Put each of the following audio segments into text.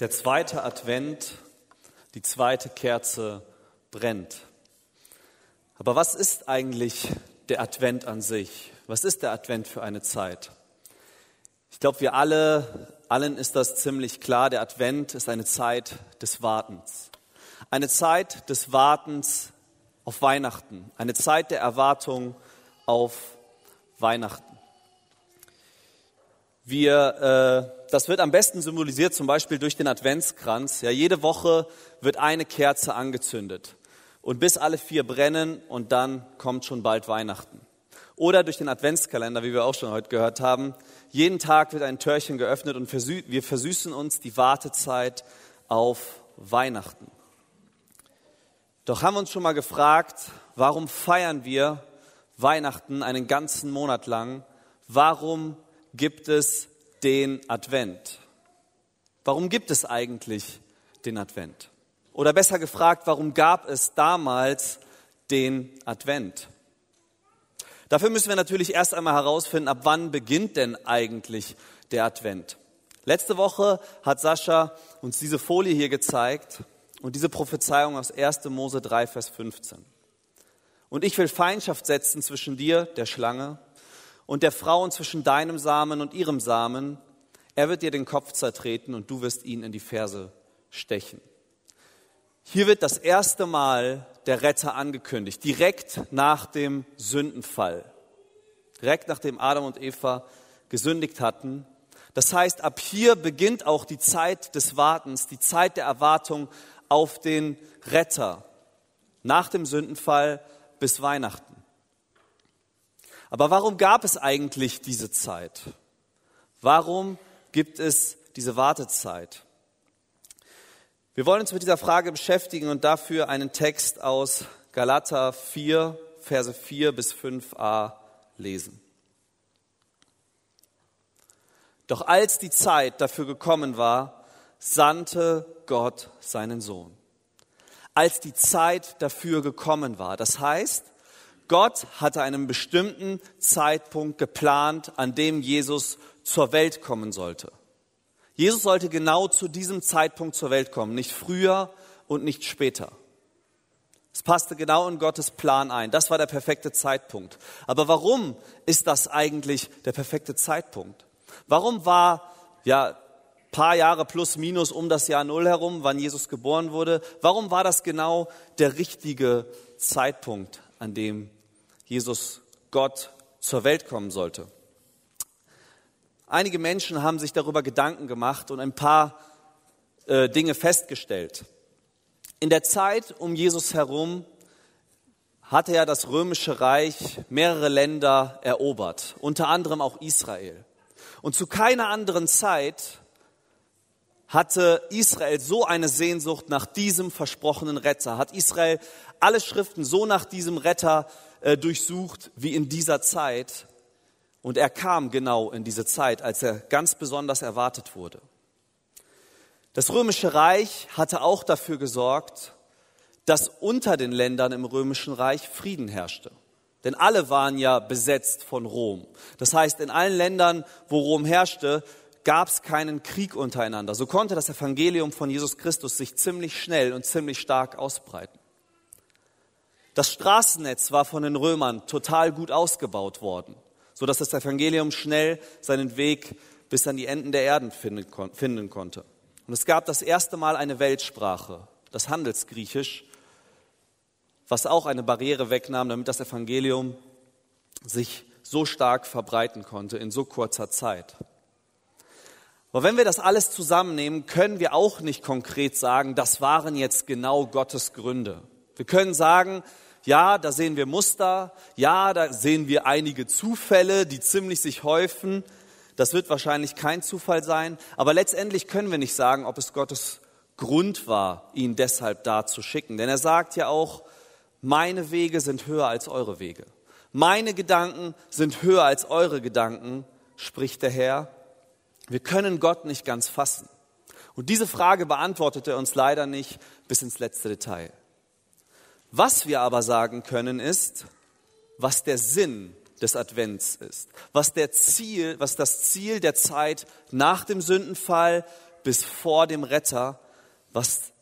Der zweite Advent, die zweite Kerze brennt. Aber was ist eigentlich der Advent an sich? Was ist der Advent für eine Zeit? Ich glaube, wir alle, allen ist das ziemlich klar. Der Advent ist eine Zeit des Wartens. Eine Zeit des Wartens auf Weihnachten. Eine Zeit der Erwartung auf Weihnachten. Wir, äh, das wird am besten symbolisiert zum Beispiel durch den Adventskranz. Ja, jede Woche wird eine Kerze angezündet und bis alle vier brennen und dann kommt schon bald Weihnachten. Oder durch den Adventskalender, wie wir auch schon heute gehört haben. Jeden Tag wird ein Türchen geöffnet und wir versüßen uns die Wartezeit auf Weihnachten. Doch haben wir uns schon mal gefragt, warum feiern wir Weihnachten einen ganzen Monat lang? Warum gibt es den Advent? Warum gibt es eigentlich den Advent? Oder besser gefragt, warum gab es damals den Advent? Dafür müssen wir natürlich erst einmal herausfinden, ab wann beginnt denn eigentlich der Advent. Letzte Woche hat Sascha uns diese Folie hier gezeigt und diese Prophezeiung aus 1. Mose 3, Vers 15. Und ich will Feindschaft setzen zwischen dir, der Schlange, und der Frau und zwischen deinem Samen und ihrem Samen. Er wird dir den Kopf zertreten und du wirst ihn in die Ferse stechen. Hier wird das erste Mal der Retter angekündigt, direkt nach dem Sündenfall, direkt nachdem Adam und Eva gesündigt hatten. Das heißt, ab hier beginnt auch die Zeit des Wartens, die Zeit der Erwartung auf den Retter, nach dem Sündenfall bis Weihnachten. Aber warum gab es eigentlich diese Zeit? Warum gibt es diese Wartezeit? Wir wollen uns mit dieser Frage beschäftigen und dafür einen Text aus Galater 4, Verse 4 bis 5a lesen. Doch als die Zeit dafür gekommen war, sandte Gott seinen Sohn. Als die Zeit dafür gekommen war. Das heißt, Gott hatte einen bestimmten Zeitpunkt geplant, an dem Jesus zur Welt kommen sollte. Jesus sollte genau zu diesem Zeitpunkt zur Welt kommen, nicht früher und nicht später. Es passte genau in Gottes Plan ein. Das war der perfekte Zeitpunkt. Aber warum ist das eigentlich der perfekte Zeitpunkt? Warum war ja paar Jahre plus minus um das Jahr Null herum, wann Jesus geboren wurde? Warum war das genau der richtige Zeitpunkt, an dem Jesus Gott zur Welt kommen sollte. Einige Menschen haben sich darüber Gedanken gemacht und ein paar äh, Dinge festgestellt. In der Zeit um Jesus herum hatte ja das römische Reich mehrere Länder erobert, unter anderem auch Israel. Und zu keiner anderen Zeit hatte Israel so eine Sehnsucht nach diesem versprochenen Retter, hat Israel alle Schriften so nach diesem Retter äh, durchsucht wie in dieser Zeit. Und er kam genau in diese Zeit, als er ganz besonders erwartet wurde. Das römische Reich hatte auch dafür gesorgt, dass unter den Ländern im römischen Reich Frieden herrschte. Denn alle waren ja besetzt von Rom. Das heißt, in allen Ländern, wo Rom herrschte, gab es keinen Krieg untereinander. So konnte das Evangelium von Jesus Christus sich ziemlich schnell und ziemlich stark ausbreiten. Das Straßennetz war von den Römern total gut ausgebaut worden, so dass das Evangelium schnell seinen Weg bis an die Enden der Erden finden konnte. Und es gab das erste Mal eine Weltsprache, das Handelsgriechisch, was auch eine Barriere wegnahm, damit das Evangelium sich so stark verbreiten konnte in so kurzer Zeit. Aber wenn wir das alles zusammennehmen, können wir auch nicht konkret sagen, das waren jetzt genau Gottes Gründe. Wir können sagen, ja, da sehen wir Muster, ja, da sehen wir einige Zufälle, die ziemlich sich häufen. Das wird wahrscheinlich kein Zufall sein, aber letztendlich können wir nicht sagen, ob es Gottes Grund war, ihn deshalb da zu schicken. Denn er sagt ja auch, meine Wege sind höher als eure Wege. Meine Gedanken sind höher als eure Gedanken, spricht der Herr. Wir können Gott nicht ganz fassen. Und diese Frage beantwortet er uns leider nicht bis ins letzte Detail. Was wir aber sagen können ist, was der Sinn des Advents ist, was der Ziel, was das Ziel der Zeit nach dem Sündenfall bis vor dem Retter, was,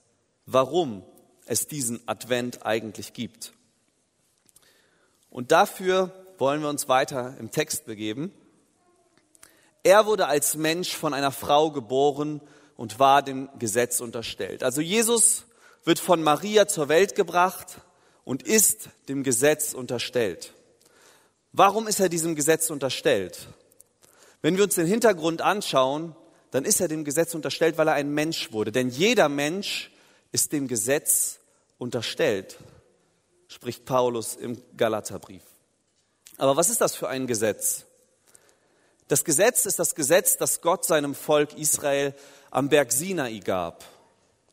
warum es diesen Advent eigentlich gibt. Und dafür wollen wir uns weiter im Text begeben. Er wurde als Mensch von einer Frau geboren und war dem Gesetz unterstellt. Also Jesus wird von Maria zur Welt gebracht und ist dem Gesetz unterstellt. Warum ist er diesem Gesetz unterstellt? Wenn wir uns den Hintergrund anschauen, dann ist er dem Gesetz unterstellt, weil er ein Mensch wurde. Denn jeder Mensch ist dem Gesetz unterstellt, spricht Paulus im Galaterbrief. Aber was ist das für ein Gesetz? Das Gesetz ist das Gesetz, das Gott seinem Volk Israel am Berg Sinai gab.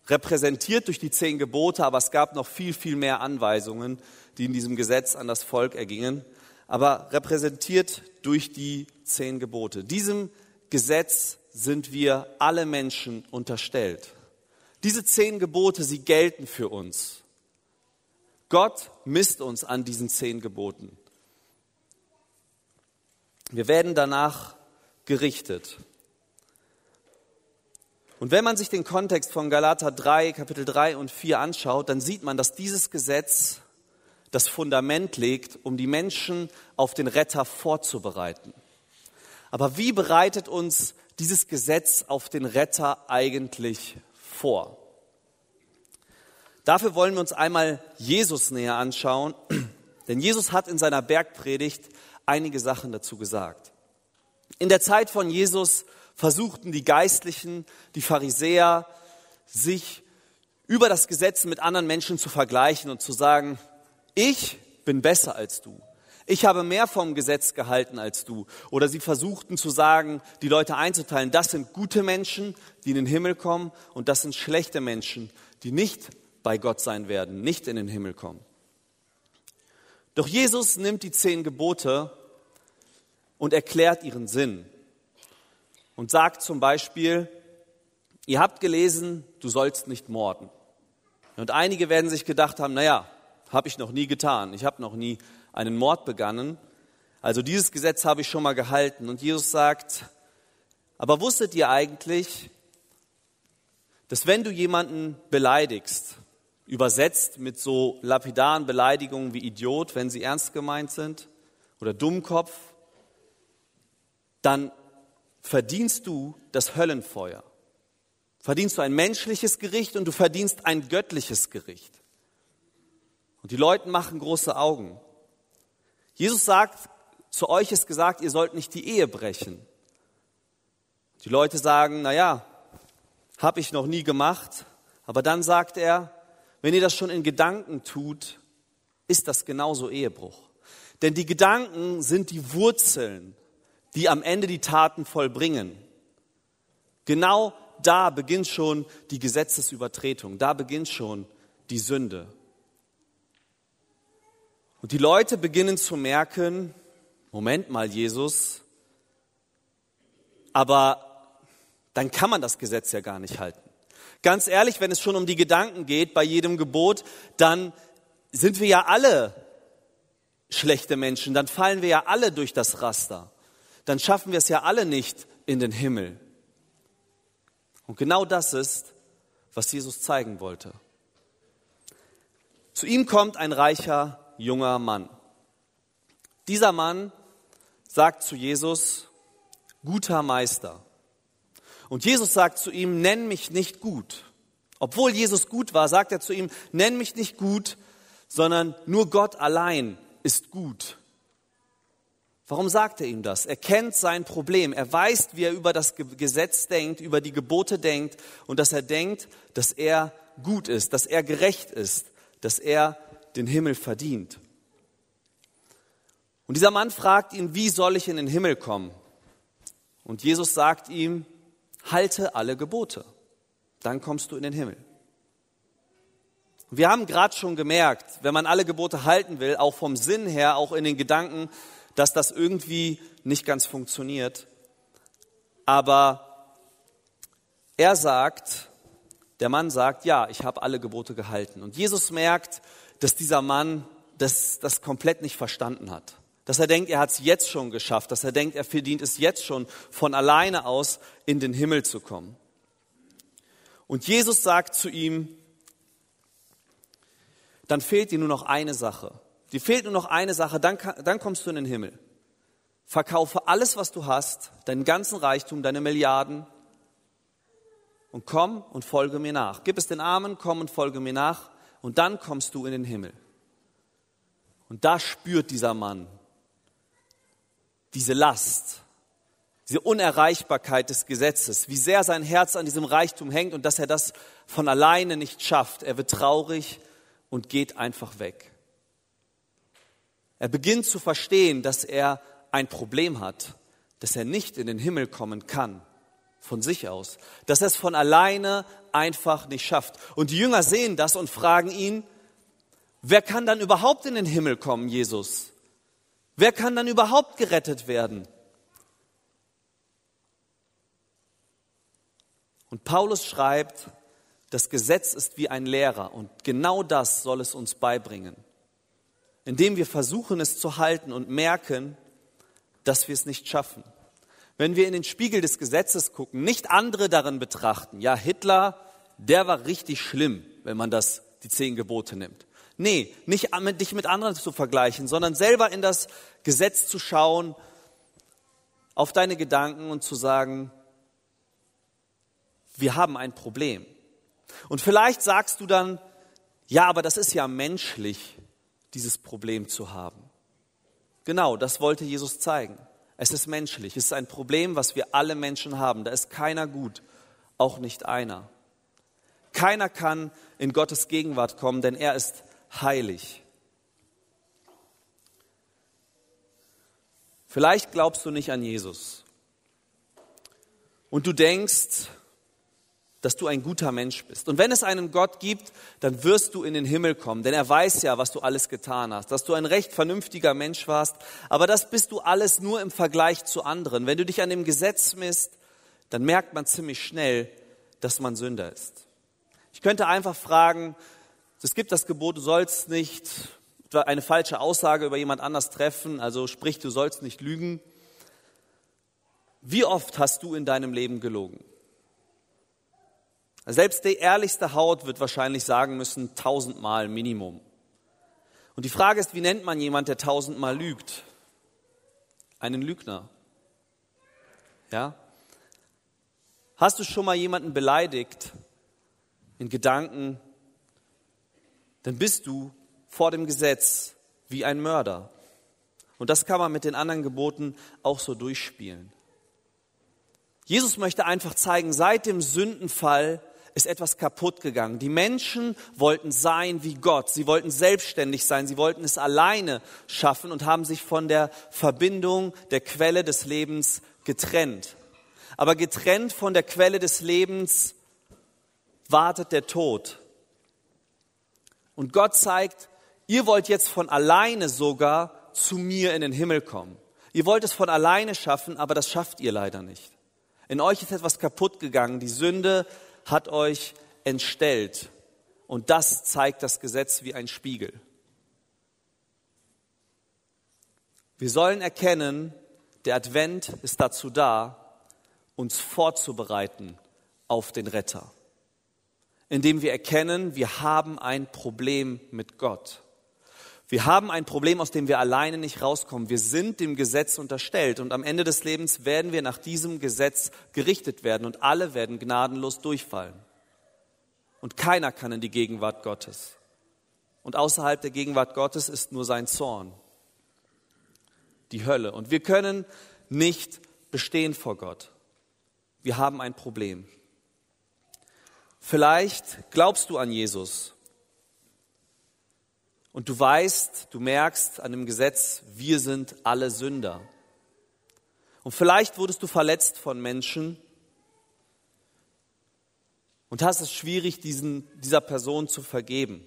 Repräsentiert durch die zehn Gebote, aber es gab noch viel, viel mehr Anweisungen, die in diesem Gesetz an das Volk ergingen, aber repräsentiert durch die zehn Gebote. Diesem Gesetz sind wir alle Menschen unterstellt. Diese zehn Gebote, sie gelten für uns. Gott misst uns an diesen zehn Geboten. Wir werden danach gerichtet. Und wenn man sich den Kontext von Galater 3, Kapitel 3 und 4 anschaut, dann sieht man, dass dieses Gesetz das Fundament legt, um die Menschen auf den Retter vorzubereiten. Aber wie bereitet uns dieses Gesetz auf den Retter eigentlich vor? Dafür wollen wir uns einmal Jesus näher anschauen, denn Jesus hat in seiner Bergpredigt einige Sachen dazu gesagt. In der Zeit von Jesus versuchten die Geistlichen, die Pharisäer, sich über das Gesetz mit anderen Menschen zu vergleichen und zu sagen, ich bin besser als du. Ich habe mehr vom Gesetz gehalten als du. Oder sie versuchten zu sagen, die Leute einzuteilen, das sind gute Menschen, die in den Himmel kommen und das sind schlechte Menschen, die nicht bei Gott sein werden, nicht in den Himmel kommen. Doch Jesus nimmt die zehn Gebote und erklärt ihren Sinn und sagt zum Beispiel, ihr habt gelesen, du sollst nicht morden. Und einige werden sich gedacht haben, naja, habe ich noch nie getan, ich habe noch nie einen Mord begangen. Also dieses Gesetz habe ich schon mal gehalten. Und Jesus sagt, aber wusstet ihr eigentlich, dass wenn du jemanden beleidigst, übersetzt mit so lapidaren Beleidigungen wie Idiot, wenn sie ernst gemeint sind, oder Dummkopf, dann verdienst du das Höllenfeuer. Verdienst du ein menschliches Gericht und du verdienst ein göttliches Gericht. Und die Leute machen große Augen. Jesus sagt, zu euch ist gesagt, ihr sollt nicht die Ehe brechen. Die Leute sagen, na ja, habe ich noch nie gemacht. Aber dann sagt er, wenn ihr das schon in Gedanken tut, ist das genauso Ehebruch. Denn die Gedanken sind die Wurzeln die am Ende die Taten vollbringen. Genau da beginnt schon die Gesetzesübertretung, da beginnt schon die Sünde. Und die Leute beginnen zu merken, Moment mal, Jesus, aber dann kann man das Gesetz ja gar nicht halten. Ganz ehrlich, wenn es schon um die Gedanken geht bei jedem Gebot, dann sind wir ja alle schlechte Menschen, dann fallen wir ja alle durch das Raster dann schaffen wir es ja alle nicht in den Himmel. Und genau das ist, was Jesus zeigen wollte. Zu ihm kommt ein reicher junger Mann. Dieser Mann sagt zu Jesus, guter Meister. Und Jesus sagt zu ihm, nenn mich nicht gut. Obwohl Jesus gut war, sagt er zu ihm, nenn mich nicht gut, sondern nur Gott allein ist gut. Warum sagt er ihm das? Er kennt sein Problem. Er weiß, wie er über das Gesetz denkt, über die Gebote denkt und dass er denkt, dass er gut ist, dass er gerecht ist, dass er den Himmel verdient. Und dieser Mann fragt ihn, wie soll ich in den Himmel kommen? Und Jesus sagt ihm, halte alle Gebote, dann kommst du in den Himmel. Wir haben gerade schon gemerkt, wenn man alle Gebote halten will, auch vom Sinn her, auch in den Gedanken, dass das irgendwie nicht ganz funktioniert. Aber er sagt, der Mann sagt, ja, ich habe alle Gebote gehalten. Und Jesus merkt, dass dieser Mann das, das komplett nicht verstanden hat. Dass er denkt, er hat es jetzt schon geschafft. Dass er denkt, er verdient es jetzt schon von alleine aus in den Himmel zu kommen. Und Jesus sagt zu ihm, dann fehlt dir nur noch eine Sache. Dir fehlt nur noch eine Sache, dann, dann kommst du in den Himmel. Verkaufe alles, was du hast, deinen ganzen Reichtum, deine Milliarden und komm und folge mir nach. Gib es den Armen, komm und folge mir nach und dann kommst du in den Himmel. Und da spürt dieser Mann diese Last, diese Unerreichbarkeit des Gesetzes, wie sehr sein Herz an diesem Reichtum hängt und dass er das von alleine nicht schafft. Er wird traurig und geht einfach weg. Er beginnt zu verstehen, dass er ein Problem hat, dass er nicht in den Himmel kommen kann von sich aus, dass er es von alleine einfach nicht schafft. Und die Jünger sehen das und fragen ihn, wer kann dann überhaupt in den Himmel kommen, Jesus? Wer kann dann überhaupt gerettet werden? Und Paulus schreibt, das Gesetz ist wie ein Lehrer und genau das soll es uns beibringen, indem wir versuchen es zu halten und merken, dass wir es nicht schaffen. Wenn wir in den Spiegel des Gesetzes gucken, nicht andere darin betrachten, ja, Hitler, der war richtig schlimm, wenn man das, die zehn Gebote nimmt. Nee, nicht mit, dich mit anderen zu vergleichen, sondern selber in das Gesetz zu schauen, auf deine Gedanken und zu sagen, wir haben ein Problem. Und vielleicht sagst du dann, ja, aber das ist ja menschlich, dieses Problem zu haben. Genau, das wollte Jesus zeigen. Es ist menschlich. Es ist ein Problem, was wir alle Menschen haben. Da ist keiner gut, auch nicht einer. Keiner kann in Gottes Gegenwart kommen, denn er ist heilig. Vielleicht glaubst du nicht an Jesus. Und du denkst, dass du ein guter Mensch bist. Und wenn es einen Gott gibt, dann wirst du in den Himmel kommen, denn er weiß ja, was du alles getan hast, dass du ein recht vernünftiger Mensch warst, aber das bist du alles nur im Vergleich zu anderen. Wenn du dich an dem Gesetz misst, dann merkt man ziemlich schnell, dass man Sünder ist. Ich könnte einfach fragen, es gibt das Gebot, du sollst nicht eine falsche Aussage über jemand anders treffen, also sprich, du sollst nicht lügen. Wie oft hast du in deinem Leben gelogen? Selbst die ehrlichste Haut wird wahrscheinlich sagen müssen, tausendmal Minimum. Und die Frage ist, wie nennt man jemand, der tausendmal lügt? Einen Lügner. Ja? Hast du schon mal jemanden beleidigt in Gedanken, dann bist du vor dem Gesetz wie ein Mörder. Und das kann man mit den anderen Geboten auch so durchspielen. Jesus möchte einfach zeigen, seit dem Sündenfall ist etwas kaputt gegangen. Die Menschen wollten sein wie Gott. Sie wollten selbstständig sein. Sie wollten es alleine schaffen und haben sich von der Verbindung der Quelle des Lebens getrennt. Aber getrennt von der Quelle des Lebens wartet der Tod. Und Gott zeigt, ihr wollt jetzt von alleine sogar zu mir in den Himmel kommen. Ihr wollt es von alleine schaffen, aber das schafft ihr leider nicht. In euch ist etwas kaputt gegangen. Die Sünde hat euch entstellt. Und das zeigt das Gesetz wie ein Spiegel. Wir sollen erkennen, der Advent ist dazu da, uns vorzubereiten auf den Retter. Indem wir erkennen, wir haben ein Problem mit Gott. Wir haben ein Problem, aus dem wir alleine nicht rauskommen. Wir sind dem Gesetz unterstellt und am Ende des Lebens werden wir nach diesem Gesetz gerichtet werden und alle werden gnadenlos durchfallen. Und keiner kann in die Gegenwart Gottes. Und außerhalb der Gegenwart Gottes ist nur sein Zorn, die Hölle. Und wir können nicht bestehen vor Gott. Wir haben ein Problem. Vielleicht glaubst du an Jesus und du weißt, du merkst an dem Gesetz, wir sind alle Sünder. Und vielleicht wurdest du verletzt von Menschen und hast es schwierig, diesen, dieser Person zu vergeben.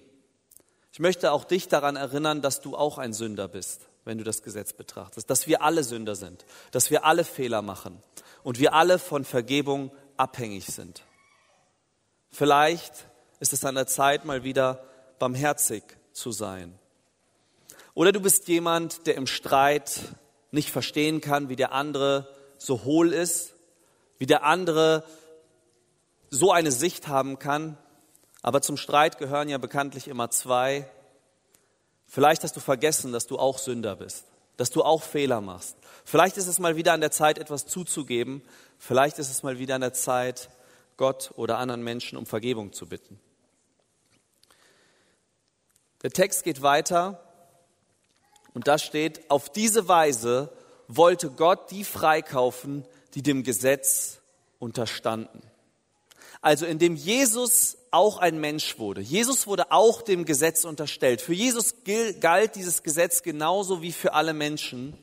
Ich möchte auch dich daran erinnern, dass du auch ein Sünder bist, wenn du das Gesetz betrachtest, dass wir alle Sünder sind, dass wir alle Fehler machen und wir alle von Vergebung abhängig sind. Vielleicht ist es an der Zeit, mal wieder barmherzig zu sein. Oder du bist jemand, der im Streit nicht verstehen kann, wie der andere so hohl ist, wie der andere so eine Sicht haben kann, aber zum Streit gehören ja bekanntlich immer zwei. Vielleicht hast du vergessen, dass du auch Sünder bist, dass du auch Fehler machst. Vielleicht ist es mal wieder an der Zeit, etwas zuzugeben. Vielleicht ist es mal wieder an der Zeit, Gott oder anderen Menschen um Vergebung zu bitten. Der Text geht weiter und da steht, auf diese Weise wollte Gott die freikaufen, die dem Gesetz unterstanden. Also indem Jesus auch ein Mensch wurde. Jesus wurde auch dem Gesetz unterstellt. Für Jesus galt dieses Gesetz genauso wie für alle Menschen.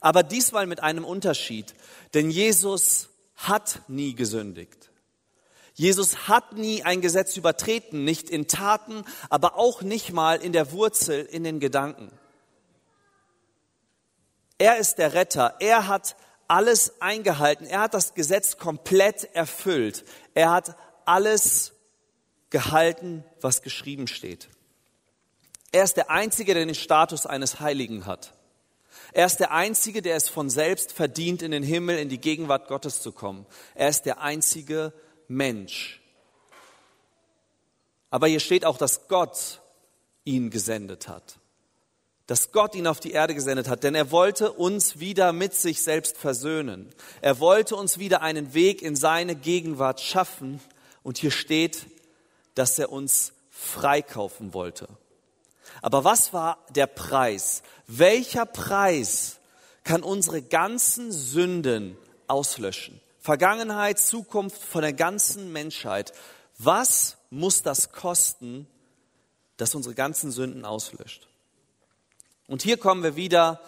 Aber diesmal mit einem Unterschied. Denn Jesus hat nie gesündigt. Jesus hat nie ein Gesetz übertreten, nicht in Taten, aber auch nicht mal in der Wurzel, in den Gedanken. Er ist der Retter. Er hat alles eingehalten. Er hat das Gesetz komplett erfüllt. Er hat alles gehalten, was geschrieben steht. Er ist der Einzige, der den Status eines Heiligen hat. Er ist der Einzige, der es von selbst verdient, in den Himmel, in die Gegenwart Gottes zu kommen. Er ist der einzige Mensch. Aber hier steht auch, dass Gott ihn gesendet hat dass Gott ihn auf die Erde gesendet hat, denn er wollte uns wieder mit sich selbst versöhnen. Er wollte uns wieder einen Weg in seine Gegenwart schaffen. Und hier steht, dass er uns freikaufen wollte. Aber was war der Preis? Welcher Preis kann unsere ganzen Sünden auslöschen? Vergangenheit, Zukunft von der ganzen Menschheit. Was muss das kosten, dass unsere ganzen Sünden auslöscht? Und hier kommen wir wieder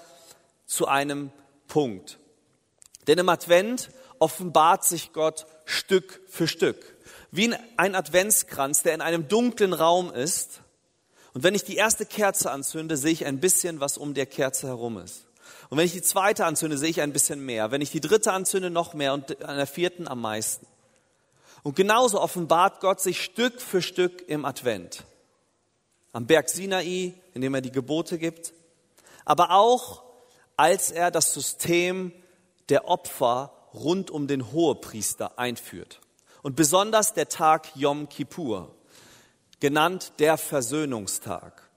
zu einem Punkt. Denn im Advent offenbart sich Gott Stück für Stück. Wie ein Adventskranz, der in einem dunklen Raum ist. Und wenn ich die erste Kerze anzünde, sehe ich ein bisschen, was um der Kerze herum ist. Und wenn ich die zweite anzünde, sehe ich ein bisschen mehr. Wenn ich die dritte anzünde, noch mehr und an der vierten am meisten. Und genauso offenbart Gott sich Stück für Stück im Advent. Am Berg Sinai, indem er die Gebote gibt, aber auch als er das System der Opfer rund um den Hohepriester einführt. Und besonders der Tag Yom Kippur, genannt der Versöhnungstag.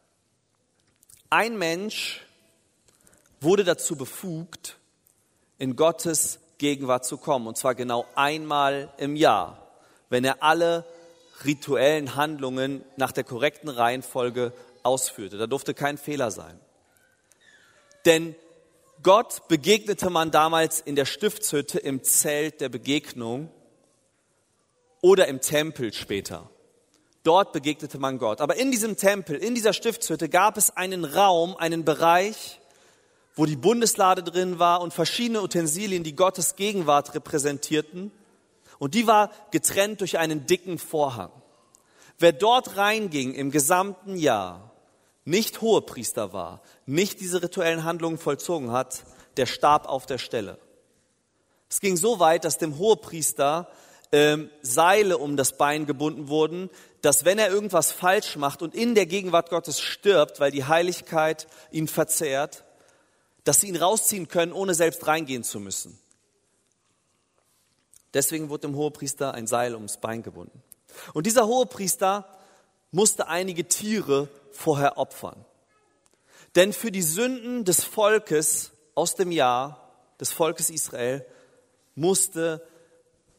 Ein Mensch wurde dazu befugt, in Gottes Gegenwart zu kommen, und zwar genau einmal im Jahr, wenn er alle rituellen Handlungen nach der korrekten Reihenfolge ausführte. Da durfte kein Fehler sein. Denn Gott begegnete man damals in der Stiftshütte im Zelt der Begegnung oder im Tempel später. Dort begegnete man Gott. Aber in diesem Tempel, in dieser Stiftshütte gab es einen Raum, einen Bereich, wo die Bundeslade drin war und verschiedene Utensilien, die Gottes Gegenwart repräsentierten. Und die war getrennt durch einen dicken Vorhang. Wer dort reinging im gesamten Jahr, nicht Hohepriester war, nicht diese rituellen Handlungen vollzogen hat, der starb auf der Stelle. Es ging so weit, dass dem Hohepriester ähm, Seile um das Bein gebunden wurden, dass wenn er irgendwas falsch macht und in der Gegenwart Gottes stirbt, weil die Heiligkeit ihn verzehrt, dass sie ihn rausziehen können, ohne selbst reingehen zu müssen. Deswegen wurde dem Hohepriester ein Seil ums Bein gebunden. Und dieser Hohepriester musste einige Tiere vorher opfern. Denn für die Sünden des Volkes aus dem Jahr, des Volkes Israel, musste,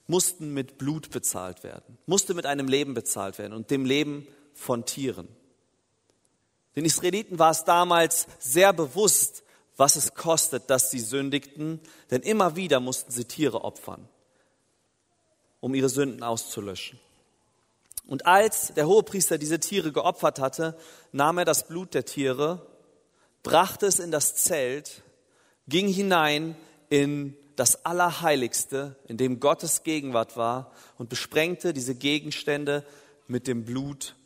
mussten mit Blut bezahlt werden, musste mit einem Leben bezahlt werden und dem Leben von Tieren. Den Israeliten war es damals sehr bewusst, was es kostet, dass sie sündigten, denn immer wieder mussten sie Tiere opfern, um ihre Sünden auszulöschen. Und als der Hohepriester diese Tiere geopfert hatte, nahm er das Blut der Tiere, brachte es in das Zelt, ging hinein in das Allerheiligste, in dem Gottes Gegenwart war und besprengte diese Gegenstände mit dem Blut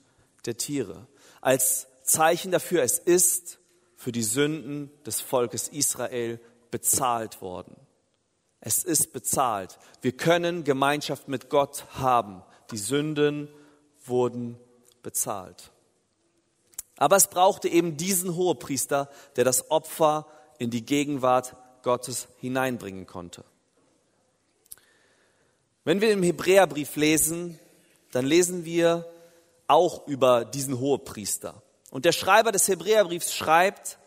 der Tiere. Als Zeichen dafür, es ist für die Sünden des Volkes Israel bezahlt worden. Es ist bezahlt. Wir können Gemeinschaft mit Gott haben. Die Sünden wurden bezahlt. Aber es brauchte eben diesen Hohepriester, der das Opfer in die Gegenwart Gottes hineinbringen konnte. Wenn wir im Hebräerbrief lesen, dann lesen wir auch über diesen Hohepriester. Und der Schreiber des Hebräerbriefs schreibt,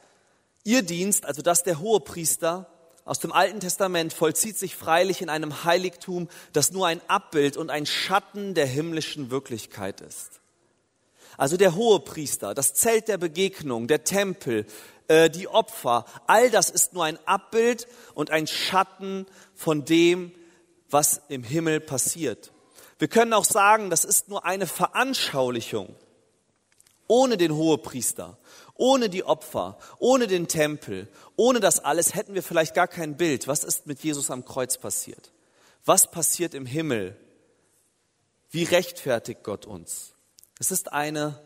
ihr Dienst, also das der Hohepriester aus dem Alten Testament, vollzieht sich freilich in einem Heiligtum, das nur ein Abbild und ein Schatten der himmlischen Wirklichkeit ist. Also der Hohepriester, das Zelt der Begegnung, der Tempel, äh, die Opfer, all das ist nur ein Abbild und ein Schatten von dem, was im Himmel passiert. Wir können auch sagen, das ist nur eine Veranschaulichung. Ohne den Hohepriester, ohne die Opfer, ohne den Tempel, ohne das alles hätten wir vielleicht gar kein Bild. Was ist mit Jesus am Kreuz passiert? Was passiert im Himmel? Wie rechtfertigt Gott uns? Es ist eine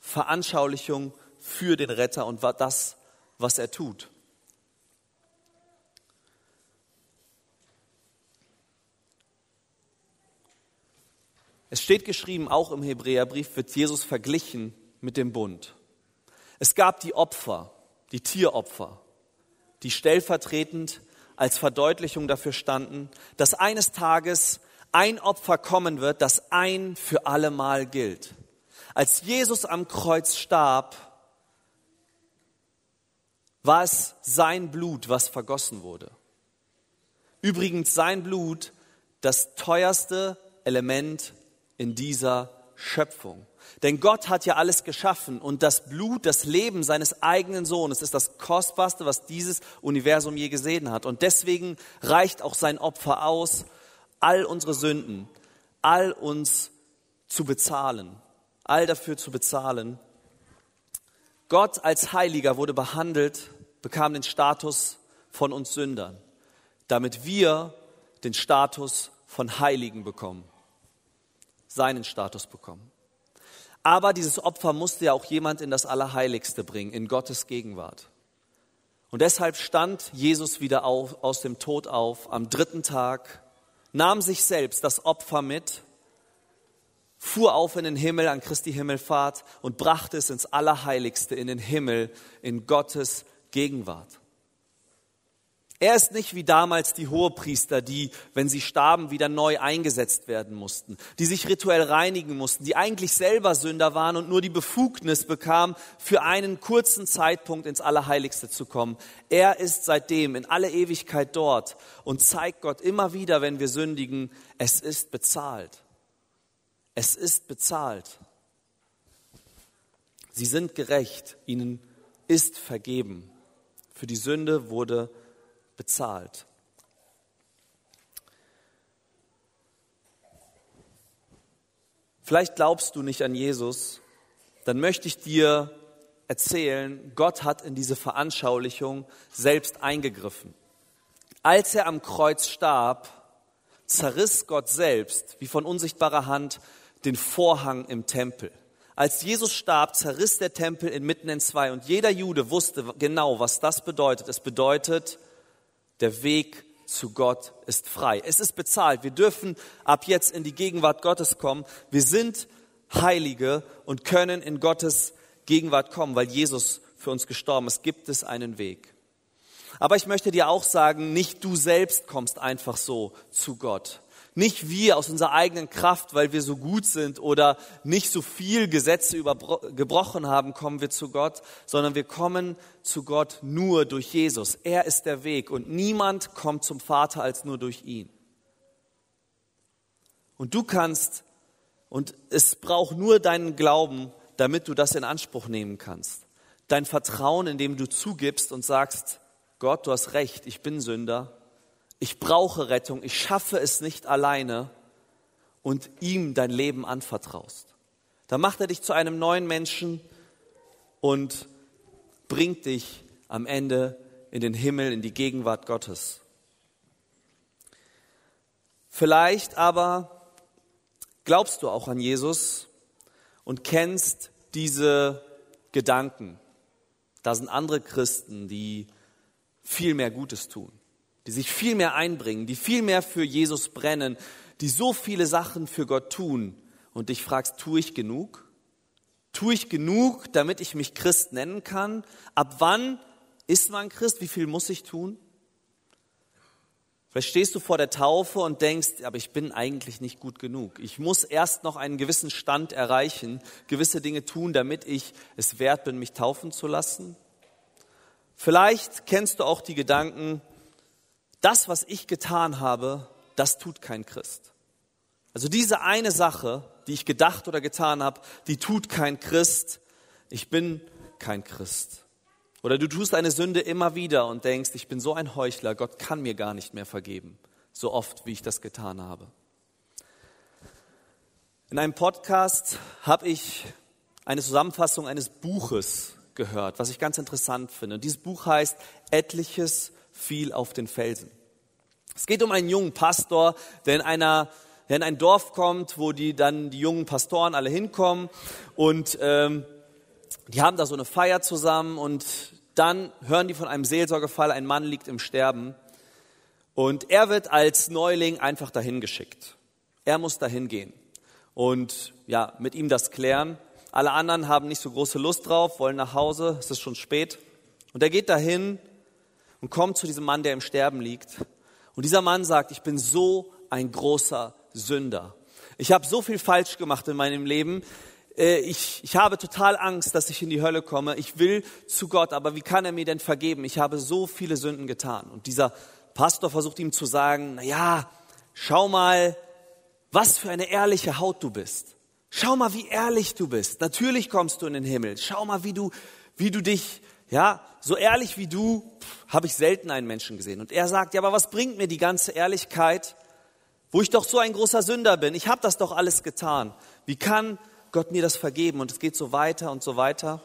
Veranschaulichung für den Retter und das, was er tut. Es steht geschrieben, auch im Hebräerbrief wird Jesus verglichen mit dem Bund. Es gab die Opfer, die Tieropfer, die stellvertretend als Verdeutlichung dafür standen, dass eines Tages ein Opfer kommen wird, das ein für allemal gilt. Als Jesus am Kreuz starb, war es sein Blut, was vergossen wurde. Übrigens sein Blut, das teuerste Element in dieser Schöpfung. Denn Gott hat ja alles geschaffen und das Blut, das Leben seines eigenen Sohnes ist das Kostbarste, was dieses Universum je gesehen hat. Und deswegen reicht auch sein Opfer aus, all unsere Sünden, all uns zu bezahlen, all dafür zu bezahlen. Gott als Heiliger wurde behandelt, bekam den Status von uns Sündern, damit wir den Status von Heiligen bekommen seinen Status bekommen. Aber dieses Opfer musste ja auch jemand in das Allerheiligste bringen, in Gottes Gegenwart. Und deshalb stand Jesus wieder auf, aus dem Tod auf am dritten Tag, nahm sich selbst das Opfer mit, fuhr auf in den Himmel an Christi Himmelfahrt und brachte es ins Allerheiligste, in den Himmel, in Gottes Gegenwart. Er ist nicht wie damals die Hohepriester, die, wenn sie starben, wieder neu eingesetzt werden mussten, die sich rituell reinigen mussten, die eigentlich selber Sünder waren und nur die Befugnis bekamen, für einen kurzen Zeitpunkt ins Allerheiligste zu kommen. Er ist seitdem in alle Ewigkeit dort und zeigt Gott immer wieder, wenn wir sündigen, es ist bezahlt. Es ist bezahlt. Sie sind gerecht, ihnen ist vergeben. Für die Sünde wurde bezahlt. Vielleicht glaubst du nicht an Jesus, dann möchte ich dir erzählen, Gott hat in diese Veranschaulichung selbst eingegriffen. Als er am Kreuz starb, zerriss Gott selbst, wie von unsichtbarer Hand, den Vorhang im Tempel. Als Jesus starb, zerriss der Tempel inmitten in zwei und jeder Jude wusste genau, was das bedeutet. Es bedeutet, der Weg zu Gott ist frei. Es ist bezahlt. Wir dürfen ab jetzt in die Gegenwart Gottes kommen. Wir sind Heilige und können in Gottes Gegenwart kommen, weil Jesus für uns gestorben ist. Gibt es einen Weg. Aber ich möchte dir auch sagen, nicht du selbst kommst einfach so zu Gott. Nicht wir aus unserer eigenen Kraft, weil wir so gut sind oder nicht so viel Gesetze gebrochen haben, kommen wir zu Gott, sondern wir kommen zu Gott nur durch Jesus. Er ist der Weg und niemand kommt zum Vater als nur durch ihn. Und du kannst, und es braucht nur deinen Glauben, damit du das in Anspruch nehmen kannst. Dein Vertrauen, indem du zugibst und sagst, Gott, du hast recht, ich bin Sünder ich brauche Rettung, ich schaffe es nicht alleine und ihm dein Leben anvertraust. Da macht er dich zu einem neuen Menschen und bringt dich am Ende in den Himmel, in die Gegenwart Gottes. Vielleicht aber glaubst du auch an Jesus und kennst diese Gedanken. Da sind andere Christen, die viel mehr Gutes tun die sich viel mehr einbringen, die viel mehr für Jesus brennen, die so viele Sachen für Gott tun und dich fragst, tue ich genug? Tue ich genug, damit ich mich Christ nennen kann? Ab wann ist man Christ? Wie viel muss ich tun? Vielleicht stehst du vor der Taufe und denkst, aber ich bin eigentlich nicht gut genug. Ich muss erst noch einen gewissen Stand erreichen, gewisse Dinge tun, damit ich es wert bin, mich taufen zu lassen. Vielleicht kennst du auch die Gedanken, das, was ich getan habe, das tut kein Christ. Also diese eine Sache, die ich gedacht oder getan habe, die tut kein Christ. Ich bin kein Christ. Oder du tust eine Sünde immer wieder und denkst, ich bin so ein Heuchler, Gott kann mir gar nicht mehr vergeben, so oft wie ich das getan habe. In einem Podcast habe ich eine Zusammenfassung eines Buches gehört, was ich ganz interessant finde. Und dieses Buch heißt Etliches fiel auf den Felsen. Es geht um einen jungen Pastor, der in einer der in ein Dorf kommt, wo die dann die jungen Pastoren alle hinkommen und ähm, die haben da so eine Feier zusammen und dann hören die von einem Seelsorgefall, ein Mann liegt im Sterben und er wird als Neuling einfach dahin geschickt. Er muss dahin gehen und ja, mit ihm das klären. Alle anderen haben nicht so große Lust drauf, wollen nach Hause, es ist schon spät. Und er geht dahin und kommt zu diesem Mann, der im Sterben liegt. Und dieser Mann sagt, ich bin so ein großer Sünder. Ich habe so viel falsch gemacht in meinem Leben. Äh, ich, ich habe total Angst, dass ich in die Hölle komme. Ich will zu Gott, aber wie kann er mir denn vergeben? Ich habe so viele Sünden getan. Und dieser Pastor versucht ihm zu sagen, na ja, schau mal, was für eine ehrliche Haut du bist. Schau mal, wie ehrlich du bist. Natürlich kommst du in den Himmel. Schau mal, wie du, wie du dich, ja, so ehrlich wie du, habe ich selten einen Menschen gesehen. Und er sagt, ja, aber was bringt mir die ganze Ehrlichkeit, wo ich doch so ein großer Sünder bin? Ich habe das doch alles getan. Wie kann Gott mir das vergeben und es geht so weiter und so weiter,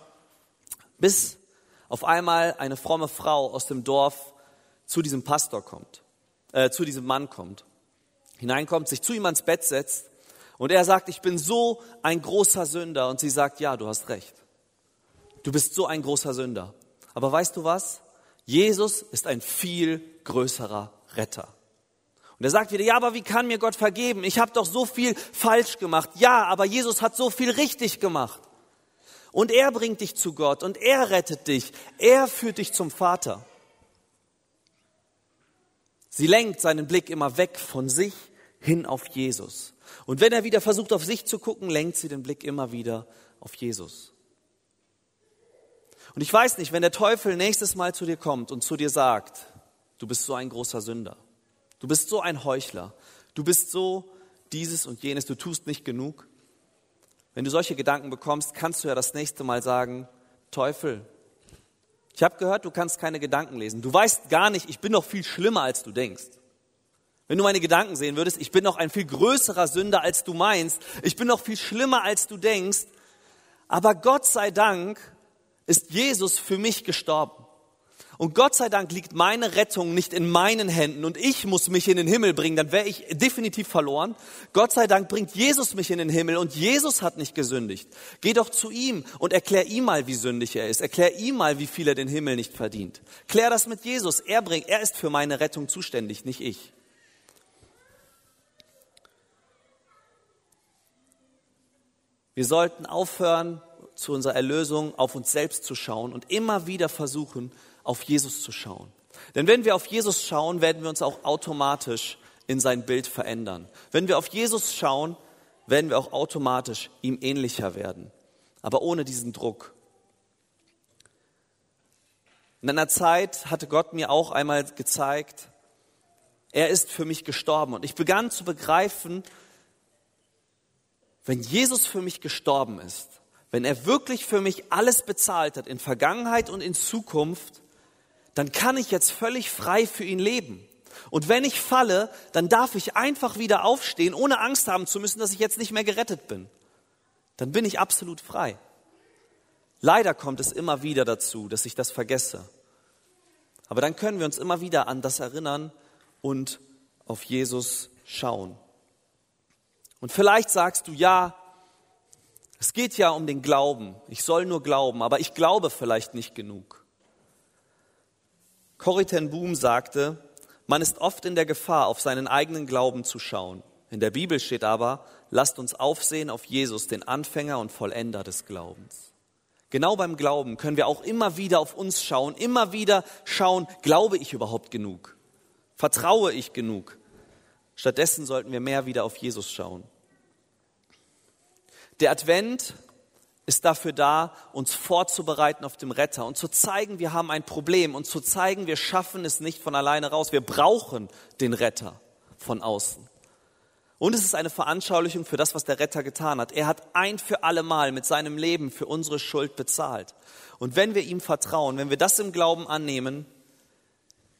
bis auf einmal eine fromme Frau aus dem Dorf zu diesem Pastor kommt, äh, zu diesem Mann kommt, hineinkommt, sich zu ihm ans Bett setzt und er sagt, ich bin so ein großer Sünder und sie sagt, ja, du hast recht. Du bist so ein großer Sünder. Aber weißt du was? Jesus ist ein viel größerer Retter. Und er sagt wieder, ja, aber wie kann mir Gott vergeben? Ich habe doch so viel falsch gemacht. Ja, aber Jesus hat so viel richtig gemacht. Und er bringt dich zu Gott und er rettet dich. Er führt dich zum Vater. Sie lenkt seinen Blick immer weg von sich hin auf Jesus. Und wenn er wieder versucht, auf sich zu gucken, lenkt sie den Blick immer wieder auf Jesus. Und ich weiß nicht, wenn der Teufel nächstes Mal zu dir kommt und zu dir sagt, du bist so ein großer Sünder, Du bist so ein Heuchler. Du bist so dieses und jenes. Du tust nicht genug. Wenn du solche Gedanken bekommst, kannst du ja das nächste Mal sagen, Teufel, ich habe gehört, du kannst keine Gedanken lesen. Du weißt gar nicht, ich bin noch viel schlimmer, als du denkst. Wenn du meine Gedanken sehen würdest, ich bin noch ein viel größerer Sünder, als du meinst. Ich bin noch viel schlimmer, als du denkst. Aber Gott sei Dank ist Jesus für mich gestorben. Und Gott sei Dank liegt meine Rettung nicht in meinen Händen und ich muss mich in den Himmel bringen, dann wäre ich definitiv verloren. Gott sei Dank bringt Jesus mich in den Himmel und Jesus hat nicht gesündigt. Geh doch zu ihm und erklär ihm mal, wie sündig er ist. Erklär ihm mal, wie viel er den Himmel nicht verdient. Klär das mit Jesus. Er bringt, er ist für meine Rettung zuständig, nicht ich. Wir sollten aufhören, zu unserer Erlösung auf uns selbst zu schauen und immer wieder versuchen, auf Jesus zu schauen. Denn wenn wir auf Jesus schauen, werden wir uns auch automatisch in sein Bild verändern. Wenn wir auf Jesus schauen, werden wir auch automatisch ihm ähnlicher werden, aber ohne diesen Druck. In einer Zeit hatte Gott mir auch einmal gezeigt, er ist für mich gestorben. Und ich begann zu begreifen, wenn Jesus für mich gestorben ist, wenn er wirklich für mich alles bezahlt hat, in Vergangenheit und in Zukunft, dann kann ich jetzt völlig frei für ihn leben. Und wenn ich falle, dann darf ich einfach wieder aufstehen, ohne Angst haben zu müssen, dass ich jetzt nicht mehr gerettet bin. Dann bin ich absolut frei. Leider kommt es immer wieder dazu, dass ich das vergesse. Aber dann können wir uns immer wieder an das erinnern und auf Jesus schauen. Und vielleicht sagst du, ja, es geht ja um den Glauben. Ich soll nur glauben, aber ich glaube vielleicht nicht genug. Corrie Boom sagte, man ist oft in der Gefahr, auf seinen eigenen Glauben zu schauen. In der Bibel steht aber, lasst uns aufsehen auf Jesus, den Anfänger und Vollender des Glaubens. Genau beim Glauben können wir auch immer wieder auf uns schauen, immer wieder schauen, glaube ich überhaupt genug? Vertraue ich genug? Stattdessen sollten wir mehr wieder auf Jesus schauen. Der Advent ist dafür da, uns vorzubereiten auf dem Retter und zu zeigen, wir haben ein Problem und zu zeigen, wir schaffen es nicht von alleine raus. Wir brauchen den Retter von außen. Und es ist eine Veranschaulichung für das, was der Retter getan hat. Er hat ein für alle Mal mit seinem Leben für unsere Schuld bezahlt. Und wenn wir ihm vertrauen, wenn wir das im Glauben annehmen,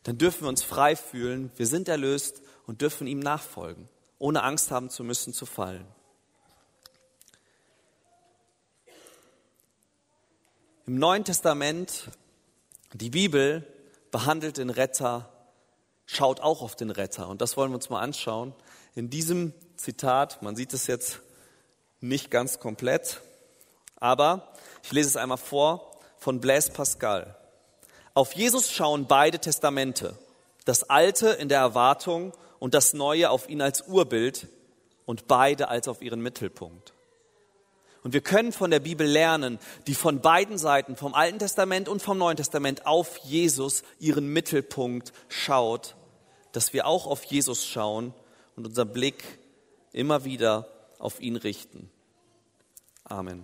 dann dürfen wir uns frei fühlen, wir sind erlöst und dürfen ihm nachfolgen, ohne Angst haben zu müssen zu fallen. Im Neuen Testament, die Bibel behandelt den Retter, schaut auch auf den Retter. Und das wollen wir uns mal anschauen. In diesem Zitat, man sieht es jetzt nicht ganz komplett, aber ich lese es einmal vor von Blaise Pascal. Auf Jesus schauen beide Testamente, das Alte in der Erwartung und das Neue auf ihn als Urbild und beide als auf ihren Mittelpunkt. Und wir können von der Bibel lernen, die von beiden Seiten, vom Alten Testament und vom Neuen Testament, auf Jesus ihren Mittelpunkt schaut, dass wir auch auf Jesus schauen und unser Blick immer wieder auf ihn richten. Amen.